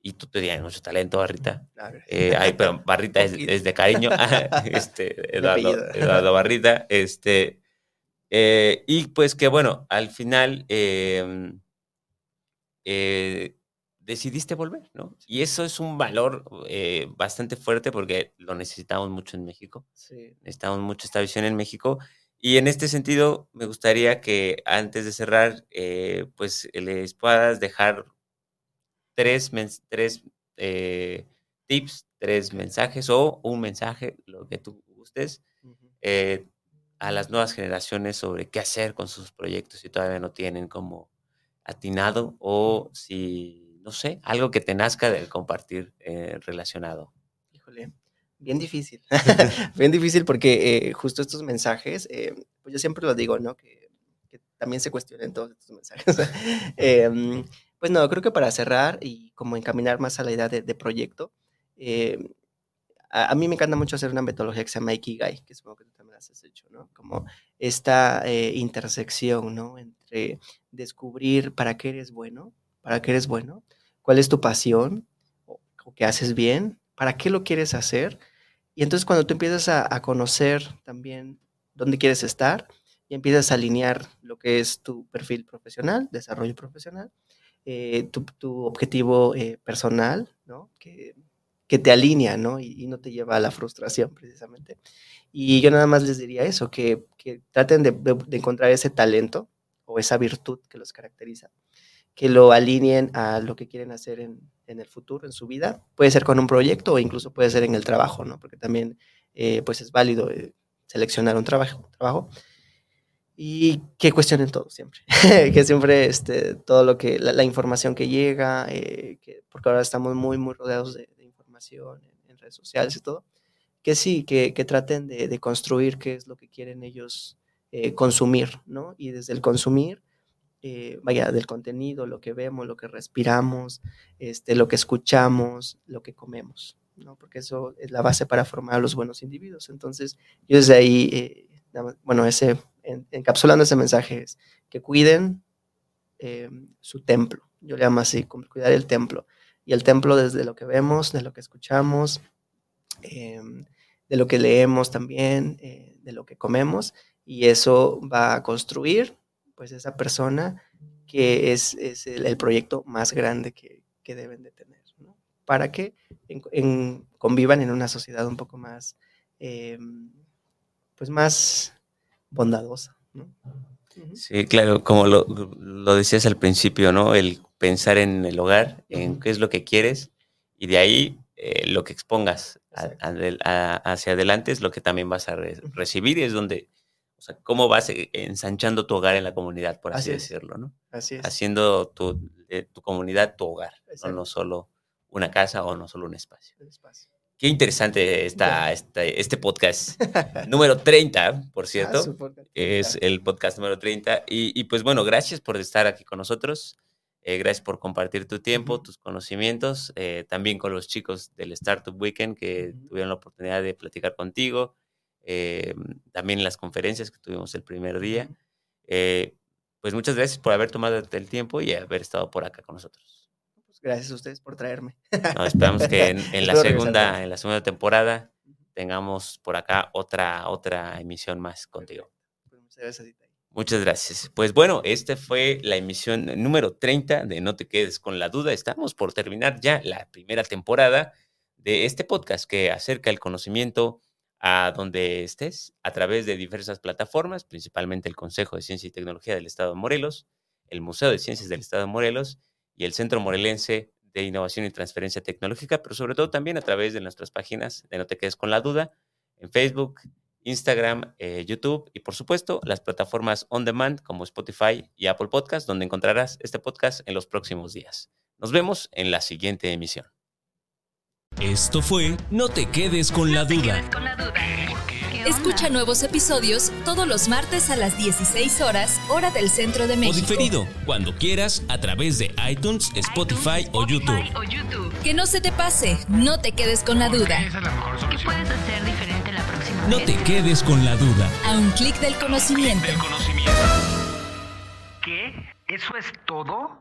Y tú tienes mucho talento, Barrita. Eh, ay, pero Barrita es, de cariño. este, Eduardo, Barrita. Este, eh, y pues que bueno, al final em, eh, decidiste volver, ¿no? Y eso es un valor bastante fuerte porque lo necesitamos mucho en México. Sí. Necesitamos mucho esta visión en México. Y en este sentido, me gustaría que antes de cerrar, pues les puedas dejar tres, tres eh, tips, tres mensajes o un mensaje, lo que tú gustes, a las nuevas generaciones sobre qué hacer con sus proyectos si todavía no tienen como atinado o si no sé, algo que te nazca del compartir eh, relacionado. Híjole, bien difícil, bien difícil porque eh, justo estos mensajes, eh, pues yo siempre lo digo, ¿no? Que, también se cuestionen todos estos mensajes. Pues no, creo que para cerrar y como encaminar más a la idea de, proyecto, em, a, mí me encanta mucho hacer una metodología que se llama Ikigai, que supongo que tú también has hecho, ¿no? Como esta eh, intersección, ¿no? Entre descubrir para qué eres bueno, para qué eres bueno, cuál es tu pasión, o, o qué haces bien, para qué lo quieres hacer. Y entonces cuando tú empiezas a, conocer también dónde quieres estar y empiezas a alinear lo que es tu perfil profesional, desarrollo profesional, eh, tu, objetivo eh, personal, ¿no? Que, que, te alinea, ¿no? Y, no te lleva a la frustración, precisamente. Y yo nada más les diría eso, que, que traten de, de, encontrar ese talento o esa virtud que los caracteriza, que lo alineen a lo que quieren hacer en, en el futuro, en su vida. Puede ser con un proyecto o incluso puede ser en el trabajo, ¿no? Porque también eh, pues es válido seleccionar un trabajo. Y que cuestionen todo siempre, que siempre este, todo lo que, la, información que llega, eh, que, porque ahora estamos muy, muy rodeados de, información en, redes sociales y todo, que sí, que, que traten de, de, construir qué es lo que quieren ellos consumir, ¿no? Y desde el consumir, eh, vaya, del contenido, lo que vemos, lo que respiramos, este, lo que escuchamos, lo que comemos, ¿no? Porque eso es la base para formar a los buenos individuos. Entonces, yo desde ahí, eh, bueno, ese, encapsulando ese mensaje es que cuiden eh, su templo, yo le llamo así, cuidar el templo. Y el templo desde lo que vemos, de lo que escuchamos, de lo que leemos también, de lo que comemos, y eso va a construir pues esa persona que es, el, proyecto más grande que, deben de tener, ¿no? Para que convivan en una sociedad un poco más, eh, pues más bondadosa, ¿no? Sí, claro, como lo, decías al principio, ¿no? El pensar en el hogar, en qué es lo que quieres y de ahí eh, lo que expongas hacia adelante es lo que también vas a recibir y es donde o sea, cómo vas eh, ensanchando tu hogar en la comunidad, por así, decirlo, ¿no? Así es. Haciendo tu, eh, tu comunidad tu hogar, ¿no? solo una casa o no solo un espacio. Qué interesante está este, este podcast número 30, por ah, cierto. es el podcast número 30. Y, y, pues bueno, gracias por estar aquí con nosotros. Eh, gracias por compartir tu tiempo, tus conocimientos, también con los chicos del Startup Weekend que tuvieron la oportunidad de platicar contigo, eh, también las conferencias que tuvimos el primer día. Eh, pues muchas gracias por haber tomado el tiempo y haber estado por acá con nosotros. Gracias a ustedes por traerme. esperamos que en, la segunda, en la segunda temporada tengamos por acá otra, otra emisión más contigo. Pues muchas gracias. Muchas gracias. Pues bueno, esta fue la emisión número 30 de No te quedes con la duda. Estamos por terminar ya la primera temporada de este podcast que acerca el conocimiento a donde estés a través de diversas plataformas, principalmente el Consejo de Ciencia y Tecnología del Estado de Morelos, el Museo de Ciencias del Estado de Morelos y el Centro Morelense de Innovación y Transferencia Tecnológica, pero sobre todo también a través de nuestras páginas de No te quedes con la duda, en Facebook, Instagram, eh, YouTube y por supuesto las plataformas on demand como Spotify y Apple Podcast, donde encontrarás este podcast en los próximos días. Nos vemos en la siguiente emisión. Esto fue No te quedes con, la, duda. Escucha nuevos episodios todos los martes a las 16 horas, hora del centro de México. O diferido, cuando quieras, a través de iTunes, Spotify, o, YouTube. Que no se te pase, no te quedes con la duda. ¿Qué puedes hacer diferente la próxima No te quedes con la duda. A un clic del conocimiento. ¿Qué? ¿Eso es todo?